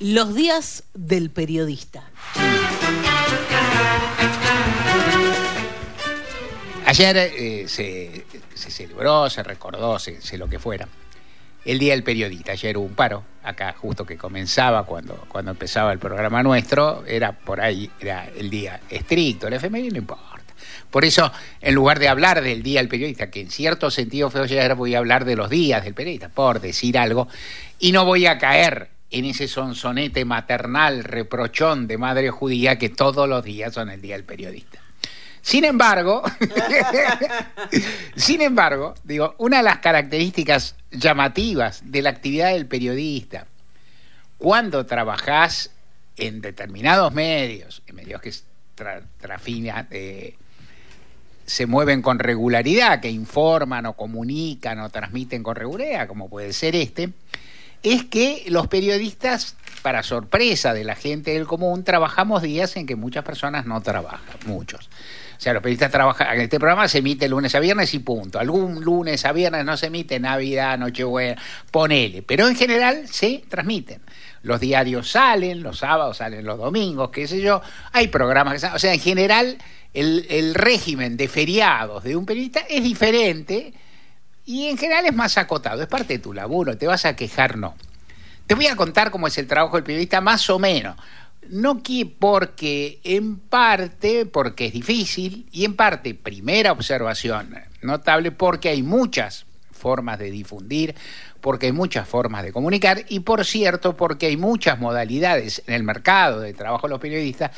Los días del periodista. Ayer eh, se, celebró, se recordó, se, lo que fuera, el Día del Periodista. Ayer hubo un paro, acá justo que comenzaba cuando, cuando empezaba el programa nuestro, era por ahí, era el día estricto, el FMI no importa. Por eso, en lugar de hablar del Día del Periodista, que en cierto sentido fue ayer, voy a hablar de los días del periodista, por decir algo, y no voy a caer en ese sonsonete maternal, reprochón de madre judía que todos los días son el Día del Periodista. Sin embargo, sin embargo, digo, una de las características llamativas de la actividad del periodista, cuando trabajás en determinados medios, en medios que eh, se mueven con regularidad, que informan o comunican o transmiten con regularidad, como puede ser este, es que los periodistas, para sorpresa de la gente del común, trabajamos días en que muchas personas no trabajan, muchos. O sea, los periodistas trabajan, en este programa se emite lunes a viernes y punto. Algún lunes a viernes no se emite Navidad, Nochebuena, ponele. Pero en general se transmiten. Los diarios salen, los sábados salen los domingos, qué sé yo. Hay programas que salen. O sea, en general el, el régimen de feriados de un periodista es diferente y en general es más acotado. Es parte de tu laburo, te vas a quejar, no. Te voy a contar cómo es el trabajo del periodista más o menos no que porque en parte porque es difícil y en parte primera observación notable porque hay muchas formas de difundir, porque hay muchas formas de comunicar y por cierto porque hay muchas modalidades en el mercado de trabajo de los periodistas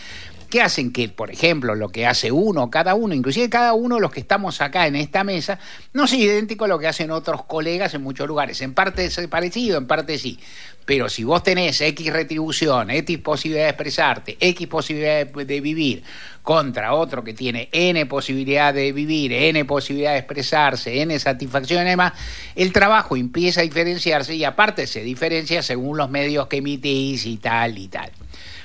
que hacen que, por ejemplo, lo que hace uno, cada uno, inclusive cada uno de los que estamos acá en esta mesa, no sea idéntico a lo que hacen otros colegas en muchos lugares. En parte es parecido, en parte sí. Pero si vos tenés X retribución, X posibilidad de expresarte, X posibilidad de, vivir, contra otro que tiene N posibilidad de vivir, N posibilidad de expresarse, N satisfacción y demás, el trabajo empieza a diferenciarse y aparte se diferencia según los medios que emitís y tal y tal.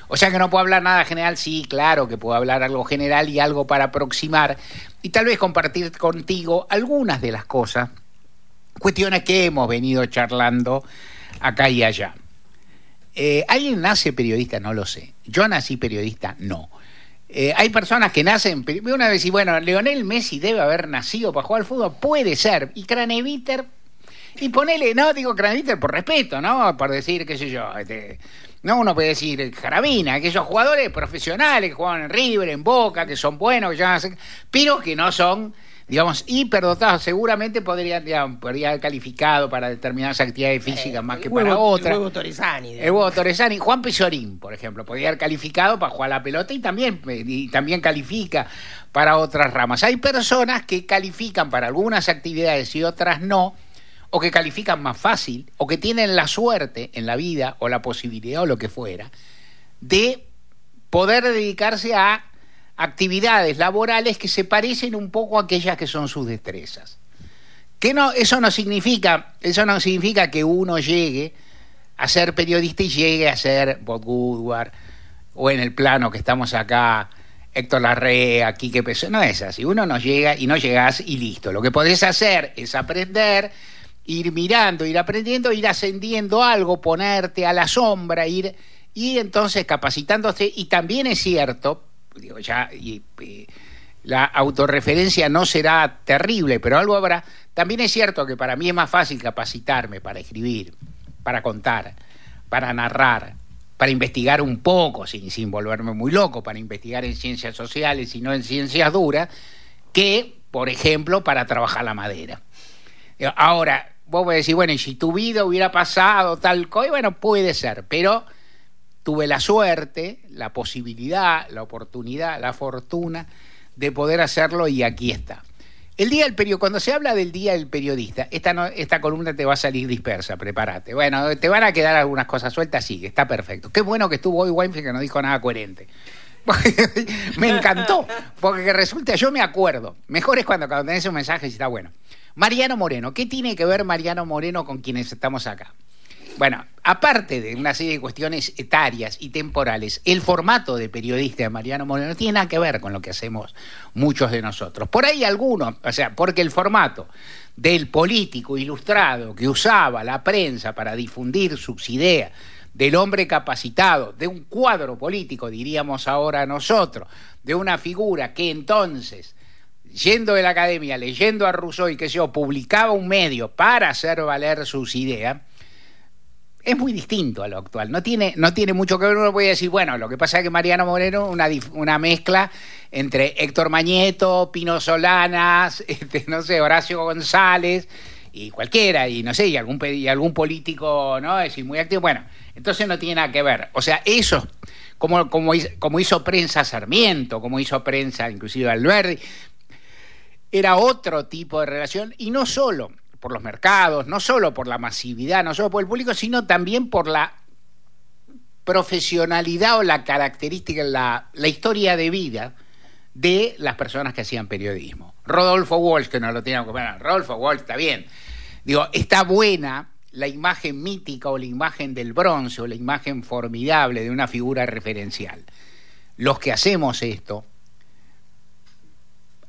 O sea que no puedo hablar nada general, sí, claro que puedo hablar algo general y algo para aproximar y tal vez compartir contigo algunas de las cosas, cuestiones que hemos venido charlando acá y allá. Eh, ¿Alguien nace periodista? No lo sé. Yo nací periodista, no. Eh, hay personas que nacen. Una vez y bueno, Leonel Messi debe haber nacido para jugar al fútbol. Puede ser. Y Craneviter. Y ponele, no digo Craneviter por respeto, ¿no? Por decir, qué sé yo. Este, no, uno puede decir Jarabina, aquellos jugadores profesionales que juegan en River, en Boca, que son buenos, que ya pero que no son, digamos, hiperdotados. Seguramente podrían, digamos, podría haber calificado para determinadas actividades físicas eh, más que para otras. El huevo Torresani. El huevo Torresani. Juan Pesorín, por ejemplo, podría haber calificado para jugar la pelota y también, y también califica para otras ramas. Hay personas que califican para algunas actividades y otras no o que califican más fácil, o que tienen la suerte en la vida, o la posibilidad, o lo que fuera, de poder dedicarse a actividades laborales que se parecen un poco a aquellas que son sus destrezas. Que no, eso no significa, eso no significa que uno llegue a ser periodista y llegue a ser Bob Woodward, o en el plano que estamos acá, Héctor Larrea, Quique Peso, no es así. Uno no llega y no llegas y listo. Lo que podés hacer es aprender ir mirando, ir aprendiendo, ir ascendiendo algo, ponerte a la sombra, ir y entonces capacitándose. Y también es cierto, digo, ya y, la autorreferencia no será terrible, pero algo habrá. También es cierto que para mí es más fácil capacitarme para escribir, para contar, para narrar, para investigar un poco, sin, sin volverme muy loco, para investigar en ciencias sociales y no en ciencias duras, que, por ejemplo, para trabajar la madera. Ahora, vos a decir, bueno, y si tu vida hubiera pasado tal cosa, bueno, puede ser, pero tuve la suerte, la posibilidad, la oportunidad, la fortuna de poder hacerlo y aquí está. El día del periodista, cuando se habla del día del periodista, esta, esta columna te va a salir dispersa, prepárate. Bueno, te van a quedar algunas cosas sueltas, sí, está perfecto. Qué bueno que estuvo hoy Weinfeld que no dijo nada coherente. me encantó, porque resulta, yo me acuerdo, mejor es cuando, cuando tenés un mensaje y está bueno. Mariano Moreno, ¿qué tiene que ver Mariano Moreno con quienes estamos acá? Bueno, aparte de una serie de cuestiones etarias y temporales, el formato de periodista de Mariano Moreno no tiene nada que ver con lo que hacemos muchos de nosotros. Por ahí algunos, o sea, porque el formato del político ilustrado que usaba la prensa para difundir sus ideas del hombre capacitado, de un cuadro político, diríamos ahora nosotros, de una figura que entonces, yendo de la academia, leyendo a Rousseau y que se publicaba un medio para hacer valer sus ideas, es muy distinto a lo actual. No tiene, no tiene mucho que ver. Uno puede decir, bueno, lo que pasa es que Mariano Moreno, una, una mezcla entre Héctor Mañeto, Pino Solanas, este, no sé, Horacio González y cualquiera, y no sé, y algún, y algún político, ¿no? Es decir, muy activo. Bueno, entonces no tiene nada que ver. O sea, eso, como, como, hizo, prensa Sarmiento, como hizo prensa inclusive Alberti, era otro tipo de relación, y no solo por los mercados, no solo por la masividad, no solo por el público, sino también por la profesionalidad o la característica, la, la historia de vida de las personas que hacían periodismo. Rodolfo Walsh, que no lo teníamos que ver, Rodolfo Walsh está bien. Digo, está buena la imagen mítica o la imagen del bronce o la imagen formidable de una figura referencial. Los que hacemos esto,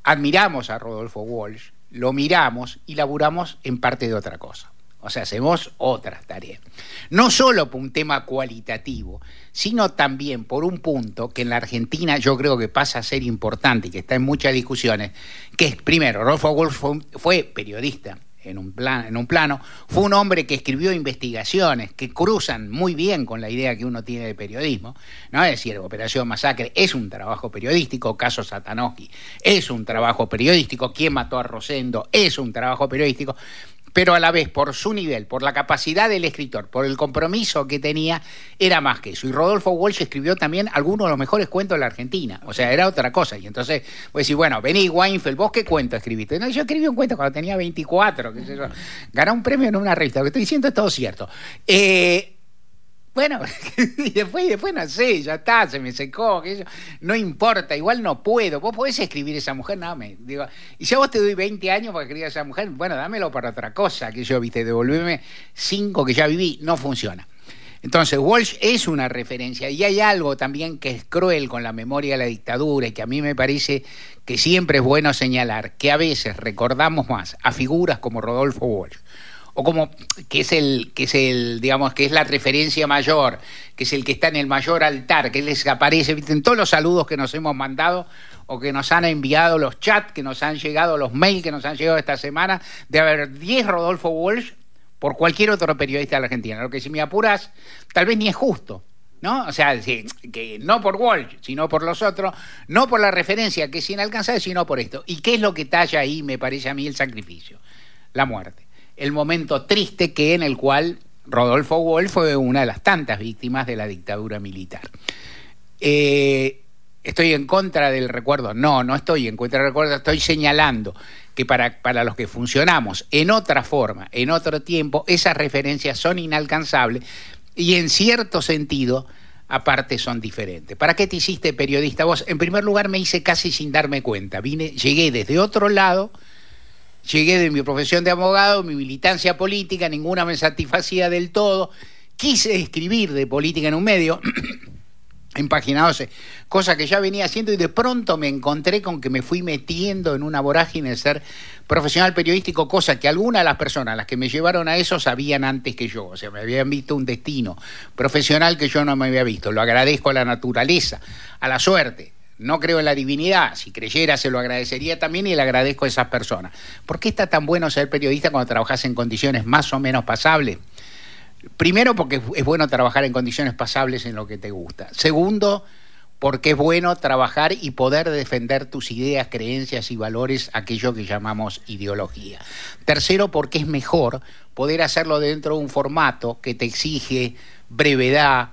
admiramos a Rodolfo Walsh, lo miramos y laburamos en parte de otra cosa. O sea, hacemos otras tareas. No solo por un tema cualitativo, sino también por un punto que en la Argentina yo creo que pasa a ser importante y que está en muchas discusiones, que es, primero, Rodolfo Walsh fue, fue periodista, en un, plan, en un plano, fue un hombre que escribió investigaciones que cruzan muy bien con la idea que uno tiene de periodismo, ¿no? Es decir, Operación Masacre es un trabajo periodístico, caso Satanoski es un trabajo periodístico, quién mató a Rosendo es un trabajo periodístico, pero a la vez por su nivel, por la capacidad del escritor, por el compromiso que tenía, era más que eso. Y Rodolfo Walsh escribió también algunos de los mejores cuentos de la Argentina, o sea, era otra cosa. Y entonces, pues decir, bueno, vení Weinfeld, ¿vos qué cuento escribiste? No, yo escribí un cuento cuando tenía 24, qué sé yo. Gané un premio en una revista, lo que estoy diciendo es todo cierto. Eh, bueno, y después, después no sé, ya está, se me secó, que no importa, igual no puedo. Vos podés escribir esa mujer, no, me digo, y si a vos te doy 20 años para escribir a esa mujer, bueno, dámelo para otra cosa, que yo, viste, devolverme 5 que ya viví, no funciona. Entonces, Walsh es una referencia y hay algo también que es cruel con la memoria de la dictadura y que a mí me parece que siempre es bueno señalar, que a veces recordamos más a figuras como Rodolfo Walsh o como que es el que es el digamos que es la referencia mayor, que es el que está en el mayor altar, que les aparece en todos los saludos que nos hemos mandado o que nos han enviado los chats que nos han llegado, los mails que nos han llegado esta semana, de haber 10 Rodolfo Walsh por cualquier otro periodista de la Argentina. Lo que si me apuras, tal vez ni es justo. ¿No? O sea, que no por Walsh, sino por los otros, no por la referencia que es inalcanzable, sino por esto. ¿Y qué es lo que talla ahí, me parece a mí, el sacrificio? La muerte el momento triste que en el cual Rodolfo Wolf fue una de las tantas víctimas de la dictadura militar. Eh, ¿Estoy en contra del recuerdo? No, no estoy en contra del recuerdo, estoy señalando que para, para los que funcionamos en otra forma, en otro tiempo, esas referencias son inalcanzables y en cierto sentido, aparte son diferentes. ¿Para qué te hiciste periodista? Vos, en primer lugar, me hice casi sin darme cuenta. Vine, llegué desde otro lado Llegué de mi profesión de abogado, mi militancia política, ninguna me satisfacía del todo. Quise escribir de política en un medio, en página 12, cosa que ya venía haciendo y de pronto me encontré con que me fui metiendo en una vorágine de ser profesional periodístico, cosa que algunas de las personas, las que me llevaron a eso, sabían antes que yo. O sea, me habían visto un destino profesional que yo no me había visto. Lo agradezco a la naturaleza, a la suerte no creo en la divinidad, si creyera se lo agradecería también y le agradezco a esas personas. ¿Por qué está tan bueno ser periodista cuando trabajas en condiciones más o menos pasables? Primero porque es bueno trabajar en condiciones pasables en lo que te gusta. Segundo, porque es bueno trabajar y poder defender tus ideas, creencias y valores, aquello que llamamos ideología. Tercero, porque es mejor poder hacerlo dentro de un formato que te exige brevedad,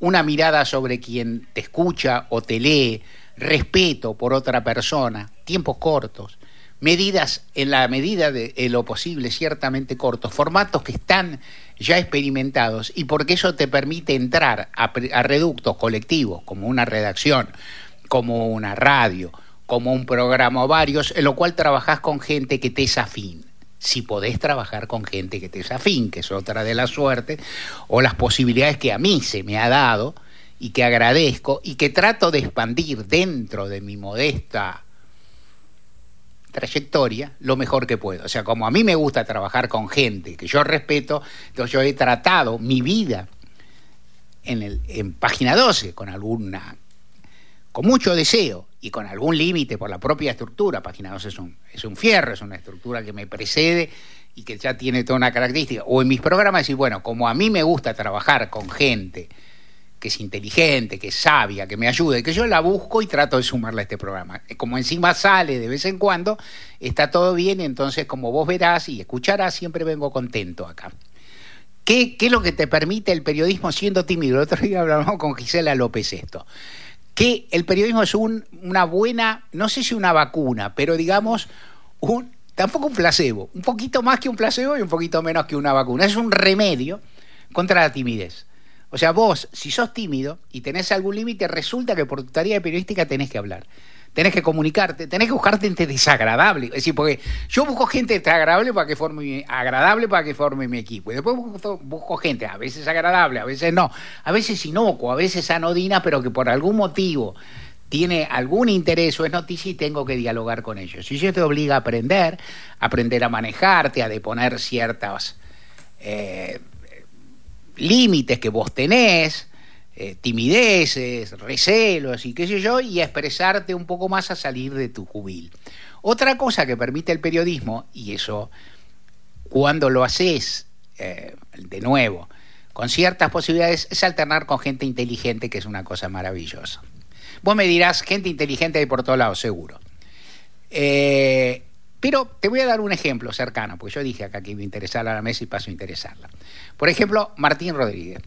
una mirada sobre quien te escucha o te lee, respeto por otra persona, tiempos cortos, medidas en la medida de, lo posible ciertamente cortos, formatos que están ya experimentados y porque eso te permite entrar a, a reductos colectivos como una redacción, como una radio, como un programa o varios, en lo cual trabajás con gente que te es afín. Si podés trabajar con gente que te es afín, que es otra de las suertes, o las posibilidades que a mí se me ha dado y que agradezco y que trato de expandir dentro de mi modesta trayectoria lo mejor que puedo. O sea, como a mí me gusta trabajar con gente que yo respeto, entonces yo he tratado mi vida en, el, en página 12 con alguna con mucho deseo y con algún límite por la propia estructura, página 12 es un, es un fierro, es una estructura que me precede y que ya tiene toda una característica, o en mis programas decir, bueno, como a mí me gusta trabajar con gente que es inteligente, que es sabia, que me ayude, que yo la busco y trato de sumarla a este programa. Como encima sale de vez en cuando, está todo bien, entonces como vos verás y escucharás, siempre vengo contento acá. ¿Qué, ¿Qué, es lo que te permite el periodismo siendo tímido? El otro día hablamos con Gisela López esto. Que el periodismo es un, una buena, no sé si una vacuna, pero digamos, un, tampoco un placebo, un poquito más que un placebo y un poquito menos que una vacuna. Es un remedio contra la timidez. O sea, vos, si sos tímido y tenés algún límite, resulta que por tu tarea periodística tenés que hablar. Tenés que comunicarte, tenés que buscar gente desagradable. Es decir, porque yo busco gente desagradable para que forme agradable para que forme mi equipo. Y después busco, gente, a veces agradable, a veces no, a veces inocuo, a veces anodina, pero que por algún motivo tiene algún interés o es noticia y tengo que dialogar con ellos. Y eso te obliga a aprender, a aprender a manejarte, a deponer ciertas eh, límites que vos tenés, eh, timideces, recelos y qué sé yo, y expresarte un poco más a salir de tu jubil. Otra cosa que permite el periodismo, y eso cuando lo haces, eh, de nuevo, con ciertas posibilidades, es alternar con gente inteligente, que es una cosa maravillosa. Vos me dirás, gente inteligente de por todos lados, seguro. Eh, pero te voy a dar un ejemplo cercano, porque yo dije acá que iba a interesar a la mesa y paso a interesarla. Por ejemplo, Martín Rodríguez.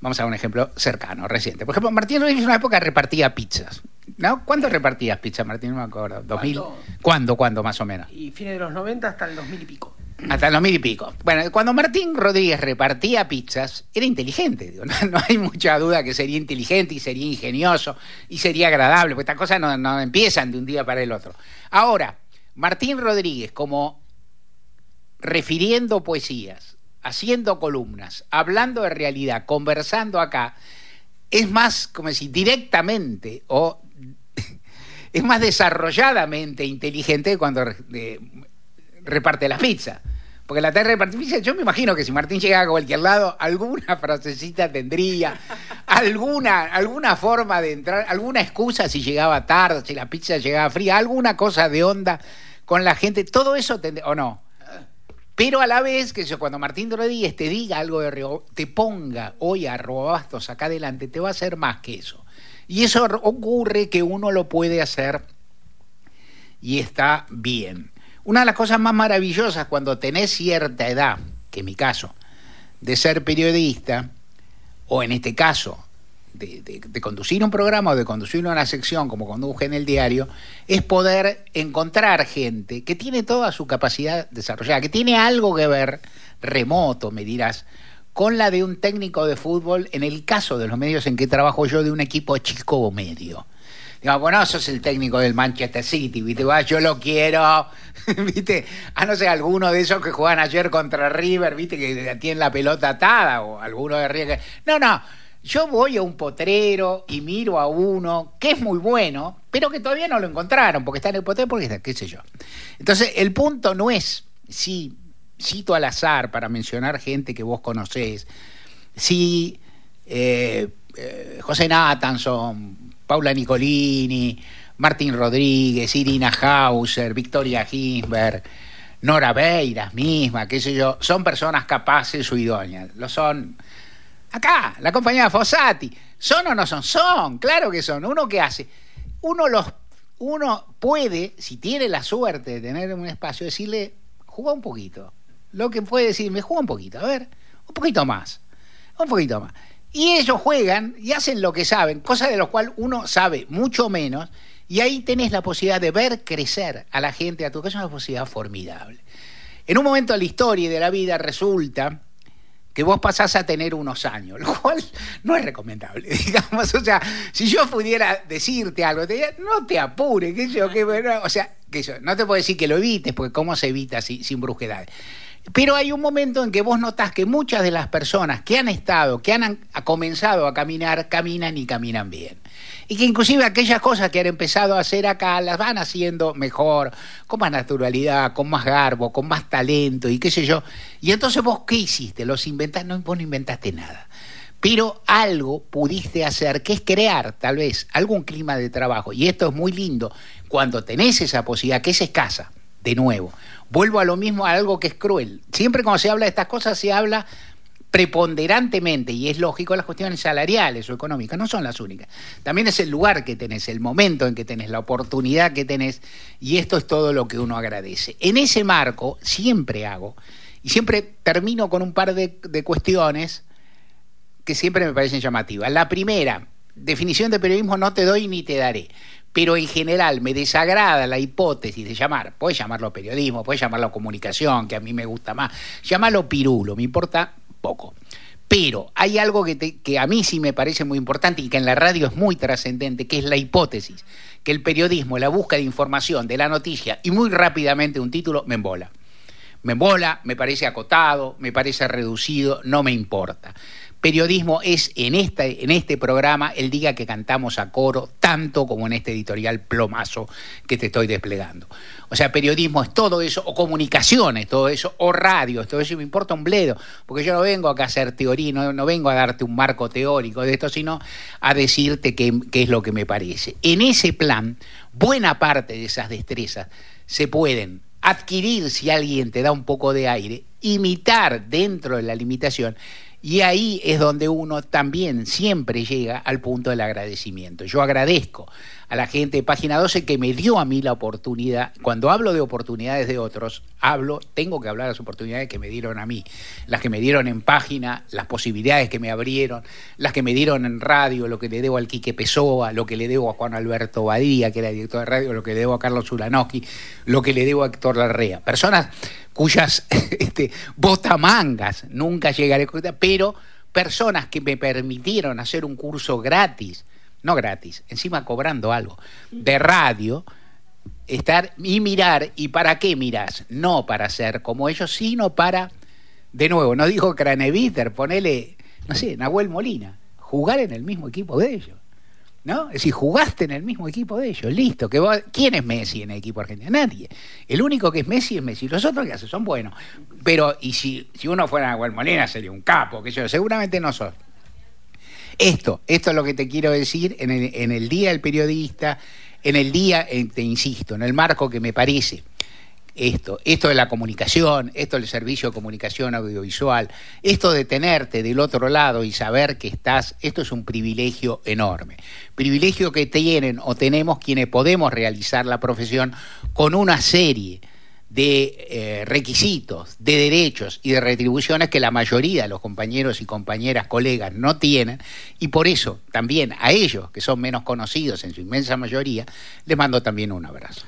Vamos a un ejemplo cercano, reciente. Por ejemplo, Martín Rodríguez en una época repartía pizzas. ¿No? ¿Cuándo repartías pizzas, Martín? No me acuerdo. ¿2000? ¿Cuándo? ¿Cuándo, más o menos? Y fines de los 90 hasta el 2000 y pico. Hasta el 2000 y pico. Bueno, cuando Martín Rodríguez repartía pizzas, era inteligente. Digo, no, no, hay mucha duda que sería inteligente y sería ingenioso y sería agradable, porque estas cosas no, no empiezan de un día para el otro. Ahora, Martín Rodríguez, como refiriendo poesías, haciendo columnas, hablando de realidad, conversando acá, es más, como decir, directamente o es más desarrolladamente inteligente cuando reparte las pizzas. Porque la tarde de pizza, yo me imagino que si Martín llegaba a cualquier lado, alguna frasecita tendría, alguna, alguna forma de entrar, alguna excusa si llegaba tarde, si la pizza llegaba fría, alguna cosa de onda con la gente, todo eso tendría, o no. Pero a la vez, que yo, cuando Martín Rodríguez te diga algo de Río, te ponga hoy a Robastos acá adelante, te va a hacer más que eso. Y eso ocurre que uno lo puede hacer y está bien. Una de las cosas más maravillosas cuando tenés cierta edad, que en mi caso, de ser periodista, o en este caso, de, conducir un programa o de conducir una sección como conduje en el diario, es poder encontrar gente que tiene toda su capacidad desarrollada, que tiene algo que ver, remoto, me dirás, con la de un técnico de fútbol, en el caso de los medios en que trabajo yo, de un equipo chico o medio. Digamos, bueno, sos el técnico del Manchester City, ¿viste? Va, yo lo quiero, ¿viste? A no ser alguno de esos que juegan ayer contra River, ¿viste? Que tienen la pelota atada, o alguno de River. No, no, yo voy a un potrero y miro a uno que es muy bueno, pero que todavía no lo encontraron, porque está en el potrero, porque está, qué sé yo. Entonces, el punto no es, si cito al azar para mencionar gente que vos conocés, si eh, eh, José Nathanson, Paula Nicolini, Martín Rodríguez, Irina Hauser, Victoria Ginsberg, Nora Beiras misma, qué sé yo, son personas capaces o idóneas. Lo son acá, la compañía Fossati. ¿Son o no son? Son, claro que son. ¿Uno qué hace? Uno los uno puede, si tiene la suerte de tener un espacio, decirle, juega un poquito. Lo que puede decirme, juega un poquito, a ver, un poquito más, un poquito más. Y ellos juegan y hacen lo que saben, cosa de lo cual uno sabe mucho menos, y ahí tenés la posibilidad de ver crecer a la gente a tu casa, es una posibilidad formidable. En un momento de la historia y de la vida resulta que vos pasás a tener unos años, lo cual no es recomendable, digamos. O sea, si yo pudiera decirte algo, te diría, no te apures, que yo, que, o sea, que yo, no te puedo decir que lo evites, porque cómo se evita sin brusquedad. Pero hay un momento en que vos notás que muchas de las personas que han estado, que han comenzado a caminar, caminan y caminan bien. Y que inclusive aquellas cosas que han empezado a hacer acá las van haciendo mejor, con más naturalidad, con más garbo, con más talento y qué sé yo. Y entonces vos, ¿qué hiciste? ¿Los inventaste? No, vos no inventaste nada pero algo pudiste hacer, que es crear tal vez algún clima de trabajo. Y esto es muy lindo cuando tenés esa posibilidad, que es escasa, de nuevo. Vuelvo a lo mismo, a algo que es cruel. Siempre cuando se habla de estas cosas se habla preponderantemente, y es lógico, las cuestiones salariales o económicas, no son las únicas. También es el lugar que tenés, el momento en que tenés, la oportunidad que tenés, y esto es todo lo que uno agradece. En ese marco siempre hago, y siempre termino con un par de, de cuestiones que siempre me parecen llamativas. La primera, definición de periodismo no te doy ni te daré pero en general me desagrada la hipótesis de llamar, puedes llamarlo periodismo, puedes llamarlo comunicación, que a mí me gusta más, llamarlo pirulo, me importa poco. Pero hay algo que, que, a mí sí me parece muy importante y que en la radio es muy trascendente, que es la hipótesis, que el periodismo, la búsqueda de información, de la noticia y muy rápidamente un título me embola. Me embola, me parece acotado, me parece reducido, no me importa periodismo es en, este programa el día que cantamos a coro, tanto como en este editorial plomazo que te estoy desplegando. O sea, periodismo es todo eso, o comunicaciones, todo eso, o radio, todo eso, me importa un bledo, porque yo no vengo acá a hacer teoría, no, vengo a darte un marco teórico de esto, sino a decirte qué, qué es lo que me parece. En ese plan, buena parte de esas destrezas se pueden adquirir si alguien te da un poco de aire, imitar dentro de la limitación y ahí es donde uno también siempre llega al punto del agradecimiento. Yo agradezco a la gente de Página 12 que me dio a mí la oportunidad. Cuando hablo de oportunidades de otros, hablo, tengo que hablar de las oportunidades que me dieron a mí, las que me dieron en página, las posibilidades que me abrieron, las que me dieron en radio, lo que le debo al Quique Pessoa, lo que le debo a Juan Alberto Badía, que era director de radio, lo que le debo a Carlos Zulanowski, lo que le debo a Héctor Larrea. Personas cuyas este, botamangas nunca llegaré, pero personas que me permitieron hacer un curso gratis, no gratis, encima cobrando algo, de radio, estar y mirar, ¿y para qué miras? No para ser como ellos, sino para, de nuevo, no dijo Craneviter, ponele, no sé, Nahuel Molina, jugar en el mismo equipo de ellos. ¿No? Es decir, jugaste en el mismo equipo de ellos, listo. Que ¿Quién es Messi en el equipo argentino? Nadie. El único que es Messi es Messi. Los otros que hacen son buenos. Pero, y si, si uno fuera a Molina sería un capo, que yo, seguramente no son. Esto, esto es lo que te quiero decir en el, en el Día del Periodista, en el día, te insisto, en el marco que me parece esto, esto de la comunicación, esto del servicio de comunicación audiovisual, esto de tenerte del otro lado y saber que estás, esto es un privilegio enorme. Privilegio que tienen o tenemos quienes podemos realizar la profesión con una serie de eh, requisitos, de derechos y de retribuciones que la mayoría de los compañeros y compañeras, colegas no tienen, y por eso también a ellos, que son menos conocidos en su inmensa mayoría, les mando también un abrazo.